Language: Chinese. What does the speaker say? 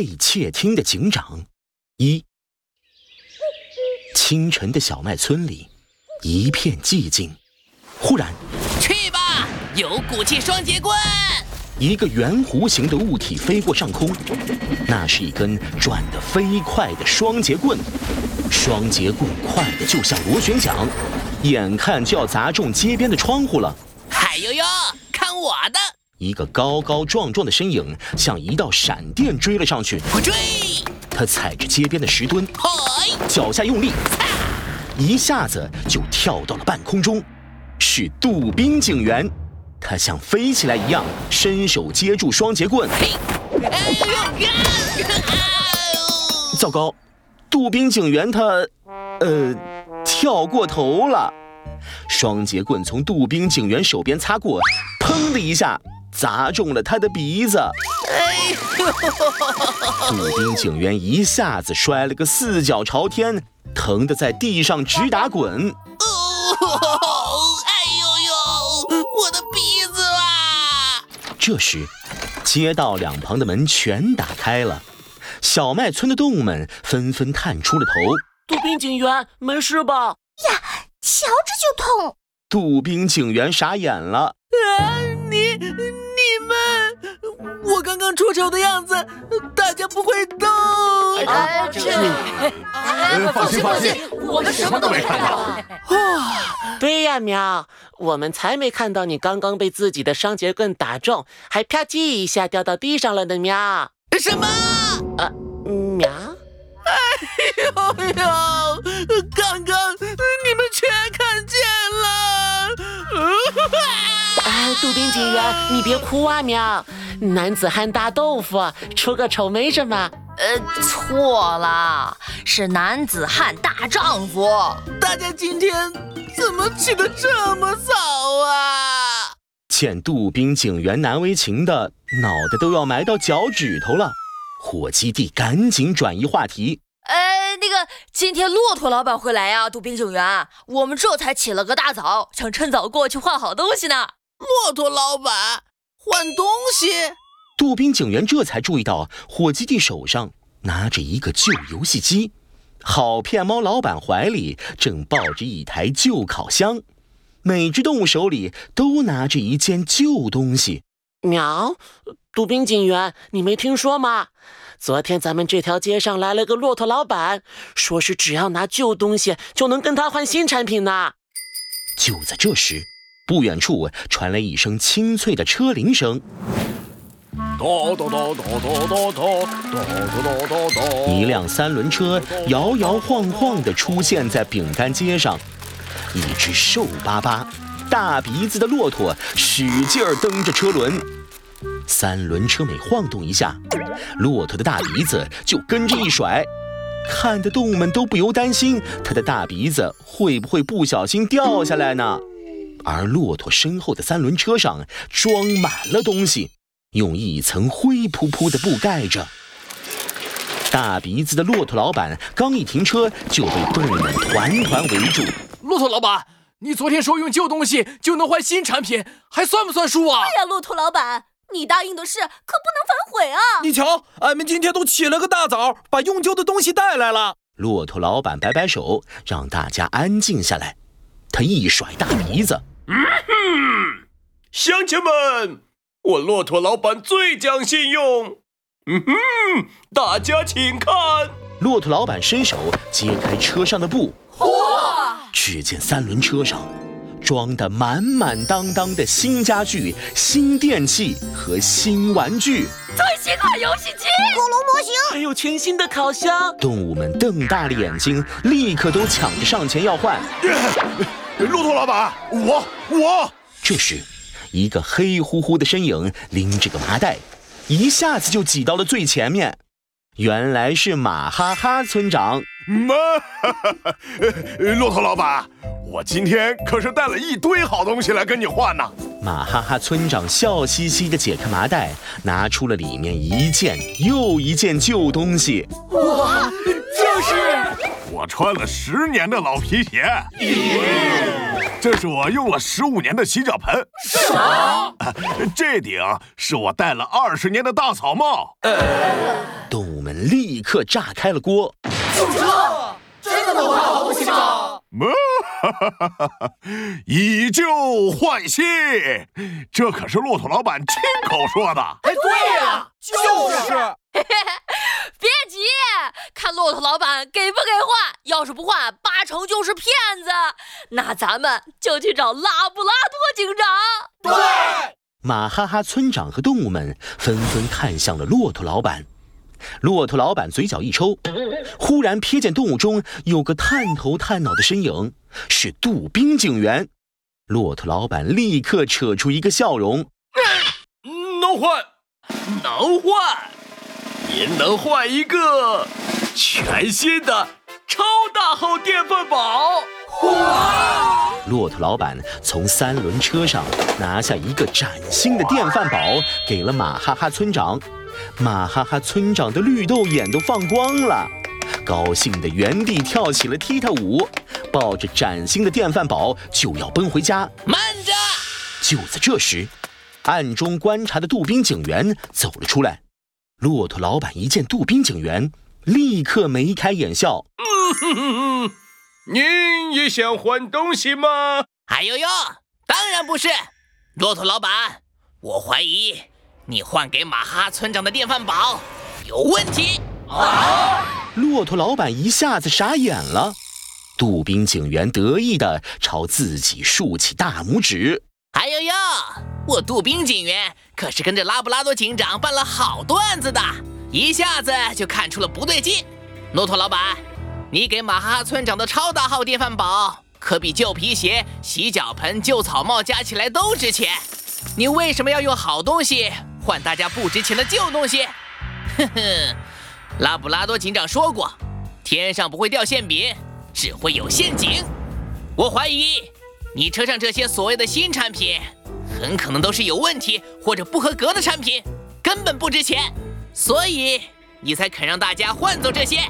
被窃听的警长。一清晨的小麦村里，一片寂静。忽然，去吧，有骨气双节棍！一个圆弧形的物体飞过上空，那是一根转得飞快的双节棍。双节棍快得就像螺旋桨，眼看就要砸中街边的窗户了。嗨呦呦，看我的！一个高高壮壮的身影像一道闪电追了上去。我追！他踩着街边的石墩，嗨，脚下用力，一下子就跳到了半空中。是杜宾警员，他像飞起来一样，伸手接住双截棍。嘿，哎呦呀！糟糕，杜宾警员他，呃，跳过头了。双节棍从杜宾警员手边擦过，砰的一下砸中了他的鼻子。哎呦！杜宾警员一下子摔了个四脚朝天，疼得在地上直打滚。哎呦呦，我的鼻子啦这时，街道两旁的门全打开了，小麦村的动物们纷纷探出了头。杜宾警员，没事吧？呀，瞧着就痛！杜宾警员傻眼了。啊，你你们，我刚刚出丑的样子，大家不会都……啊，这……放心放心，我们什么都没看到。啊，对呀，喵，我们才没看到你刚刚被自己的双节棍打中，还啪叽一下掉到地上了呢，喵。什么？啊，喵。哎呦呦，哎，杜宾警员，你别哭啊，喵。男子汉大豆腐，出个丑没什么。呃，错了，是男子汉大丈夫。大家今天怎么起得这么早啊？见杜宾警员难为情的，脑袋都要埋到脚趾头了。火鸡弟赶紧转移话题。哎，那个，今天骆驼老板会来呀，杜宾警员，我们这才起了个大早，想趁早过去换好东西呢。骆驼老板换东西？杜宾警员这才注意到，火鸡弟手上拿着一个旧游戏机，好骗猫老板怀里正抱着一台旧烤箱，每只动物手里都拿着一件旧东西。喵，杜宾警员，你没听说吗？昨天咱们这条街上来了个骆驼老板，说是只要拿旧东西就能跟他换新产品呢。就在这时，不远处传来一声清脆的车铃声。一辆三轮车摇摇晃晃地出现在饼干街上，一只瘦巴巴、大鼻子的骆驼使劲儿蹬着车轮，三轮车每晃动一下，骆驼的大鼻子就跟着一甩，看得动物们都不由担心它的大鼻子会不会不小心掉下来呢。而骆驼身后的三轮车上装满了东西。用一层灰扑扑的布盖着。大鼻子的骆驼老板刚一停车，就被动物们团团围住。骆驼老板，你昨天说用旧东西就能换新产品，还算不算数啊？对呀，骆驼老板，你答应的事可不能反悔啊！你瞧，俺们今天都起了个大早，把用旧的东西带来了。骆驼老板摆摆手，让大家安静下来。他一甩大鼻子，嗯哼，乡亲们。我骆驼老板最讲信用，嗯哼，大家请看。骆驼老板伸手揭开车上的布，嚯！只见三轮车上装的满满当当的新家具、新电器和新玩具，最新款游戏机、恐龙模型，还有全新的烤箱。动物们瞪大了眼睛，立刻都抢着上前要换。骆驼老板，我我。这时。一个黑乎乎的身影拎着个麻袋，一下子就挤到了最前面。原来是马哈哈村长。马哈哈，骆驼老板，我今天可是带了一堆好东西来跟你换呢。马哈哈村长笑嘻嘻地解开麻袋，拿出了里面一件又一件旧东西。哇，就是我穿了十年的老皮鞋。这是我用了十五年的洗脚盆。什么？这顶是我戴了二十年的大草帽。动物们立刻炸开了锅。就这？真的能换好东西吗？哈哈哈哈哈！以旧换新，这可是骆驼老板亲口说的。哎，对呀，就是。骆驼老板给不给换。要是不换，八成就是骗子。那咱们就去找拉布拉多警长。对。马哈哈村长和动物们纷纷看向了骆驼老板。骆驼老板嘴角一抽，忽然瞥见动物中有个探头探脑的身影，是杜宾警员。骆驼老板立刻扯出一个笑容：“能换，能换，您能换一个全新的超大号电饭煲！”哇！骆驼老板从三轮车上拿下一个崭新的电饭煲，给了马哈哈村长。马哈哈村长的绿豆眼都放光了，高兴的原地跳起了踢踏舞，抱着崭新的电饭煲就要奔回家。慢着！就在这时，暗中观察的杜宾警员走了出来。骆驼老板一见杜宾警员，立刻眉开眼笑：“嗯哼哼哼，您也想换东西吗？”“哎呦呦，当然不是，骆驼老板，我怀疑。”你换给马哈村长的电饭煲有问题！啊！骆驼老板一下子傻眼了。杜宾警员得意地朝自己竖起大拇指。哎呦呦，我杜宾警员可是跟着拉布拉多警长办了好多案子的，一下子就看出了不对劲。骆驼老板，你给马哈哈村长的超大号电饭煲可比旧皮鞋、洗脚盆、旧草帽加起来都值钱。你为什么要用好东西？换大家不值钱的旧东西，哼哼，拉布拉多警长说过，天上不会掉馅饼，只会有陷阱。我怀疑你车上这些所谓的新产品，很可能都是有问题或者不合格的产品，根本不值钱，所以你才肯让大家换走这些。